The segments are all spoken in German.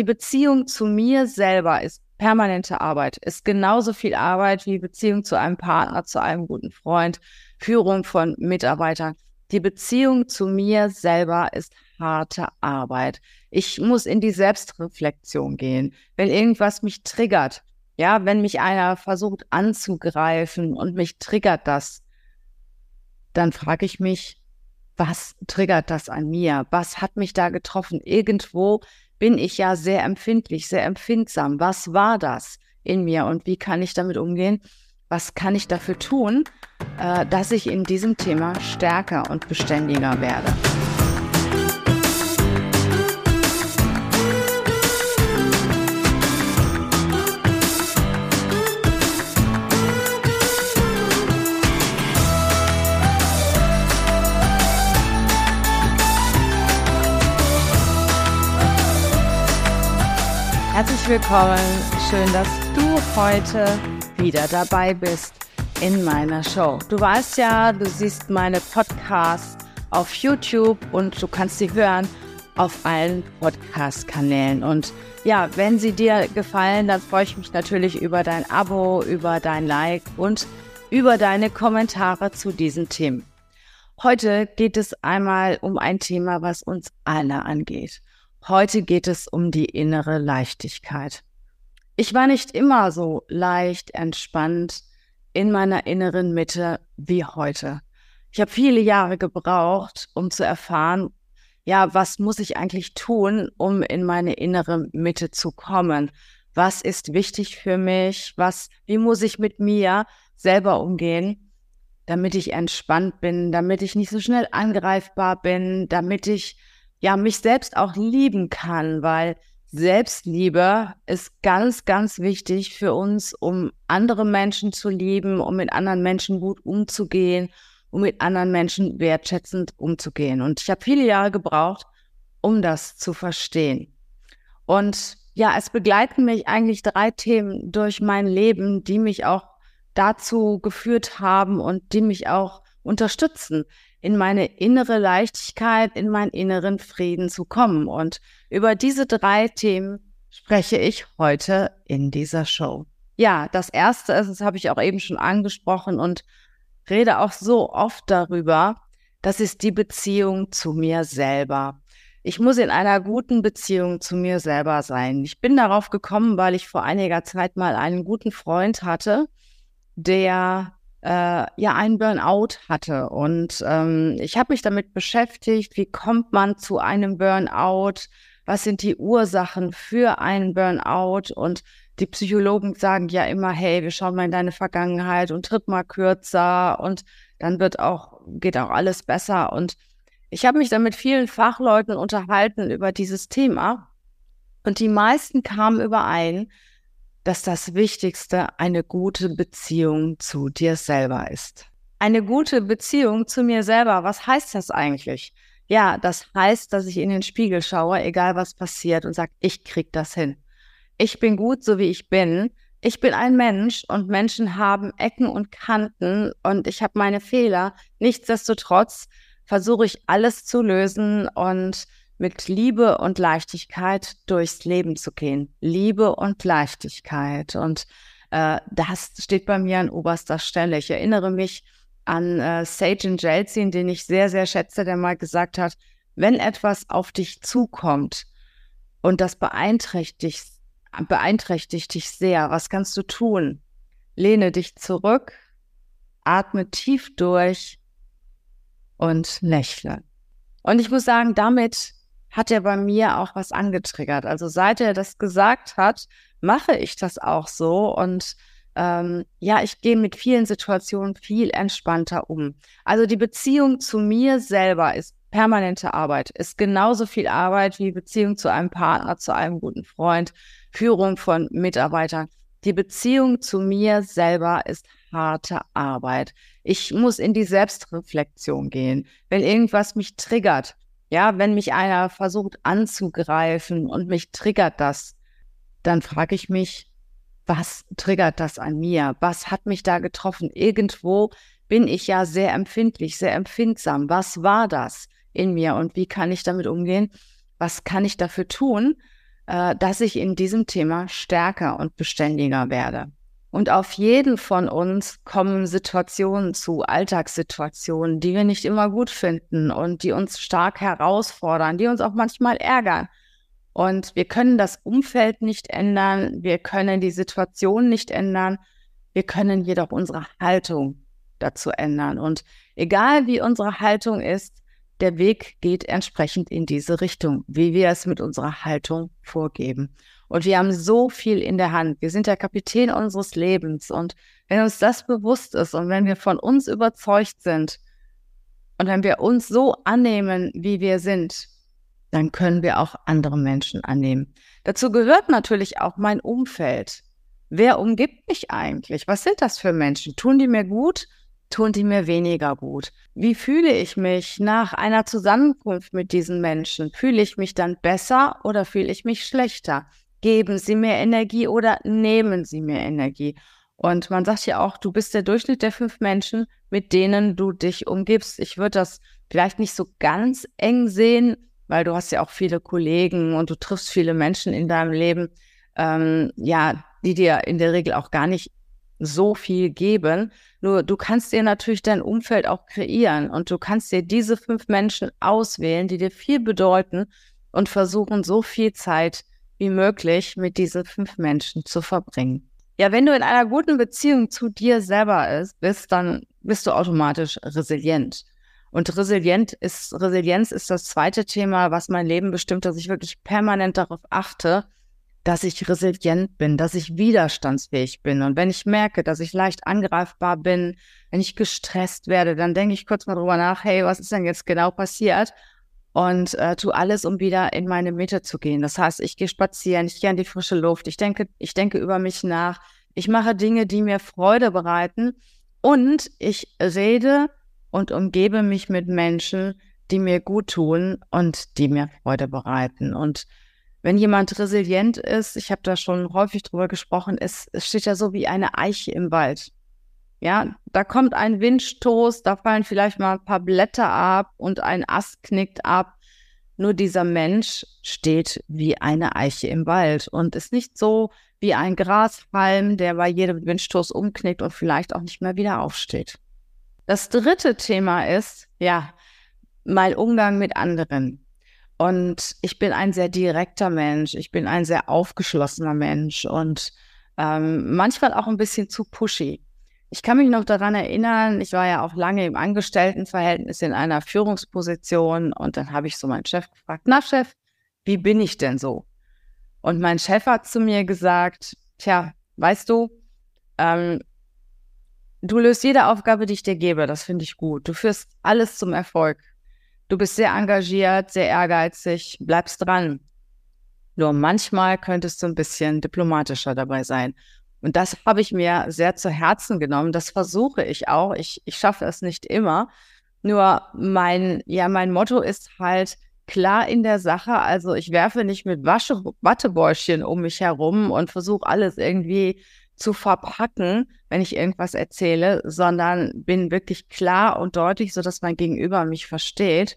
die Beziehung zu mir selber ist permanente Arbeit, ist genauso viel Arbeit wie Beziehung zu einem Partner, zu einem guten Freund, Führung von Mitarbeitern. Die Beziehung zu mir selber ist harte Arbeit. Ich muss in die Selbstreflexion gehen. Wenn irgendwas mich triggert, ja, wenn mich einer versucht anzugreifen und mich triggert das, dann frage ich mich, was triggert das an mir? Was hat mich da getroffen? Irgendwo bin ich ja sehr empfindlich, sehr empfindsam. Was war das in mir und wie kann ich damit umgehen? Was kann ich dafür tun, äh, dass ich in diesem Thema stärker und beständiger werde? Herzlich willkommen. Schön, dass du heute wieder dabei bist in meiner Show. Du weißt ja, du siehst meine Podcasts auf YouTube und du kannst sie hören auf allen Podcast-Kanälen. Und ja, wenn sie dir gefallen, dann freue ich mich natürlich über dein Abo, über dein Like und über deine Kommentare zu diesen Themen. Heute geht es einmal um ein Thema, was uns alle angeht. Heute geht es um die innere Leichtigkeit. Ich war nicht immer so leicht entspannt in meiner inneren Mitte wie heute. Ich habe viele Jahre gebraucht, um zu erfahren, ja, was muss ich eigentlich tun, um in meine innere Mitte zu kommen? Was ist wichtig für mich? Was, wie muss ich mit mir selber umgehen, damit ich entspannt bin, damit ich nicht so schnell angreifbar bin, damit ich ja mich selbst auch lieben kann, weil Selbstliebe ist ganz, ganz wichtig für uns, um andere Menschen zu lieben, um mit anderen Menschen gut umzugehen, um mit anderen Menschen wertschätzend umzugehen. Und ich habe viele Jahre gebraucht, um das zu verstehen. Und ja, es begleiten mich eigentlich drei Themen durch mein Leben, die mich auch dazu geführt haben und die mich auch unterstützen, in meine innere Leichtigkeit, in meinen inneren Frieden zu kommen. Und über diese drei Themen spreche ich heute in dieser Show. Ja, das erste ist, das habe ich auch eben schon angesprochen und rede auch so oft darüber, das ist die Beziehung zu mir selber. Ich muss in einer guten Beziehung zu mir selber sein. Ich bin darauf gekommen, weil ich vor einiger Zeit mal einen guten Freund hatte, der äh, ja einen Burnout hatte. Und ähm, ich habe mich damit beschäftigt, wie kommt man zu einem Burnout? Was sind die Ursachen für einen Burnout? Und die Psychologen sagen ja immer, hey, wir schauen mal in deine Vergangenheit und tritt mal kürzer und dann wird auch, geht auch alles besser. Und ich habe mich dann mit vielen Fachleuten unterhalten über dieses Thema. Und die meisten kamen überein, dass das Wichtigste eine gute Beziehung zu dir selber ist. Eine gute Beziehung zu mir selber, was heißt das eigentlich? Ja, das heißt, dass ich in den Spiegel schaue, egal was passiert und sage, ich krieg das hin. Ich bin gut, so wie ich bin. Ich bin ein Mensch und Menschen haben Ecken und Kanten und ich habe meine Fehler. Nichtsdestotrotz versuche ich alles zu lösen und mit Liebe und Leichtigkeit durchs Leben zu gehen. Liebe und Leichtigkeit. Und äh, das steht bei mir an oberster Stelle. Ich erinnere mich an äh, Sajan Jelzin, den ich sehr, sehr schätze, der mal gesagt hat, wenn etwas auf dich zukommt und das beeinträchtigt, beeinträchtigt dich sehr, was kannst du tun? Lehne dich zurück, atme tief durch und lächle. Und ich muss sagen, damit hat er bei mir auch was angetriggert. Also seit er das gesagt hat, mache ich das auch so und ähm, ja, ich gehe mit vielen Situationen viel entspannter um. Also die Beziehung zu mir selber ist permanente Arbeit, ist genauso viel Arbeit wie Beziehung zu einem Partner, zu einem guten Freund, Führung von Mitarbeitern. Die Beziehung zu mir selber ist harte Arbeit. Ich muss in die Selbstreflexion gehen. Wenn irgendwas mich triggert, ja, wenn mich einer versucht anzugreifen und mich triggert das, dann frage ich mich, was triggert das an mir? Was hat mich da getroffen? Irgendwo bin ich ja sehr empfindlich, sehr empfindsam. Was war das in mir und wie kann ich damit umgehen? Was kann ich dafür tun, äh, dass ich in diesem Thema stärker und beständiger werde. Und auf jeden von uns kommen Situationen zu, Alltagssituationen, die wir nicht immer gut finden und die uns stark herausfordern, die uns auch manchmal ärgern. Und wir können das Umfeld nicht ändern, wir können die Situation nicht ändern, wir können jedoch unsere Haltung dazu ändern. Und egal wie unsere Haltung ist, der Weg geht entsprechend in diese Richtung, wie wir es mit unserer Haltung vorgeben. Und wir haben so viel in der Hand. Wir sind der Kapitän unseres Lebens. Und wenn uns das bewusst ist und wenn wir von uns überzeugt sind und wenn wir uns so annehmen, wie wir sind, dann können wir auch andere Menschen annehmen. Dazu gehört natürlich auch mein Umfeld. Wer umgibt mich eigentlich? Was sind das für Menschen? Tun die mir gut? Tun die mir weniger gut? Wie fühle ich mich nach einer Zusammenkunft mit diesen Menschen? Fühle ich mich dann besser oder fühle ich mich schlechter? Geben sie mir Energie oder nehmen sie mir Energie? Und man sagt ja auch, du bist der Durchschnitt der fünf Menschen, mit denen du dich umgibst. Ich würde das vielleicht nicht so ganz eng sehen, weil du hast ja auch viele Kollegen und du triffst viele Menschen in deinem Leben, ähm, ja, die dir in der Regel auch gar nicht so viel geben. Nur du kannst dir natürlich dein Umfeld auch kreieren und du kannst dir diese fünf Menschen auswählen, die dir viel bedeuten und versuchen, so viel Zeit wie möglich mit diesen fünf Menschen zu verbringen. Ja, wenn du in einer guten Beziehung zu dir selber bist, dann bist du automatisch resilient. Und resilient ist, Resilienz ist das zweite Thema, was mein Leben bestimmt, dass ich wirklich permanent darauf achte, dass ich resilient bin, dass ich widerstandsfähig bin. Und wenn ich merke, dass ich leicht angreifbar bin, wenn ich gestresst werde, dann denke ich kurz mal drüber nach, hey, was ist denn jetzt genau passiert? Und äh, tu alles, um wieder in meine Mitte zu gehen. Das heißt, ich gehe spazieren, ich gehe in die frische Luft, ich denke, ich denke über mich nach, ich mache Dinge, die mir Freude bereiten und ich rede und umgebe mich mit Menschen, die mir gut tun und die mir Freude bereiten. Und wenn jemand resilient ist, ich habe da schon häufig drüber gesprochen, es, es steht ja so wie eine Eiche im Wald. Ja, da kommt ein Windstoß, da fallen vielleicht mal ein paar Blätter ab und ein Ast knickt ab. Nur dieser Mensch steht wie eine Eiche im Wald und ist nicht so wie ein Grashalm, der bei jedem Windstoß umknickt und vielleicht auch nicht mehr wieder aufsteht. Das dritte Thema ist, ja, mein Umgang mit anderen. Und ich bin ein sehr direkter Mensch, ich bin ein sehr aufgeschlossener Mensch und ähm, manchmal auch ein bisschen zu pushy. Ich kann mich noch daran erinnern, ich war ja auch lange im Angestelltenverhältnis in einer Führungsposition und dann habe ich so meinen Chef gefragt, na Chef, wie bin ich denn so? Und mein Chef hat zu mir gesagt, tja, weißt du, ähm, du löst jede Aufgabe, die ich dir gebe, das finde ich gut. Du führst alles zum Erfolg. Du bist sehr engagiert, sehr ehrgeizig, bleibst dran. Nur manchmal könntest du ein bisschen diplomatischer dabei sein. Und das habe ich mir sehr zu Herzen genommen. Das versuche ich auch. Ich, ich schaffe es nicht immer. Nur mein, ja, mein Motto ist halt klar in der Sache. Also ich werfe nicht mit Wasche, Wattebäuschen um mich herum und versuche alles irgendwie zu verpacken, wenn ich irgendwas erzähle, sondern bin wirklich klar und deutlich, so dass mein Gegenüber mich versteht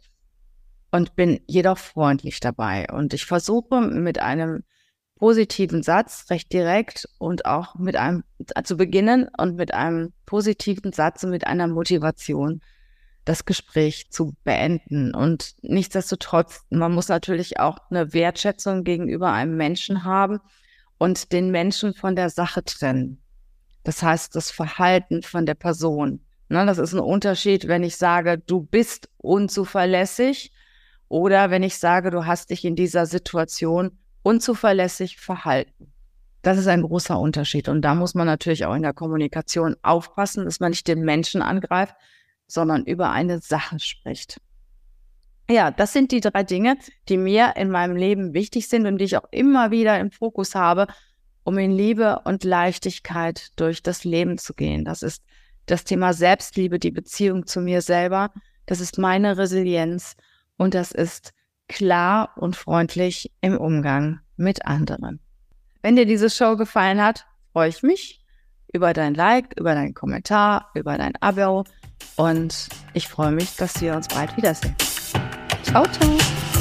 und bin jedoch freundlich dabei. Und ich versuche mit einem positiven Satz recht direkt und auch mit einem zu beginnen und mit einem positiven Satz und mit einer Motivation das Gespräch zu beenden. Und nichtsdestotrotz, man muss natürlich auch eine Wertschätzung gegenüber einem Menschen haben und den Menschen von der Sache trennen. Das heißt, das Verhalten von der Person. Ne, das ist ein Unterschied, wenn ich sage, du bist unzuverlässig oder wenn ich sage, du hast dich in dieser Situation unzuverlässig verhalten. Das ist ein großer Unterschied. Und da muss man natürlich auch in der Kommunikation aufpassen, dass man nicht den Menschen angreift, sondern über eine Sache spricht. Ja, das sind die drei Dinge, die mir in meinem Leben wichtig sind und die ich auch immer wieder im Fokus habe, um in Liebe und Leichtigkeit durch das Leben zu gehen. Das ist das Thema Selbstliebe, die Beziehung zu mir selber. Das ist meine Resilienz und das ist klar und freundlich im Umgang mit anderen. Wenn dir diese Show gefallen hat, freue ich mich über dein Like, über deinen Kommentar, über dein Abo und ich freue mich, dass wir uns bald wiedersehen. Ciao, ciao.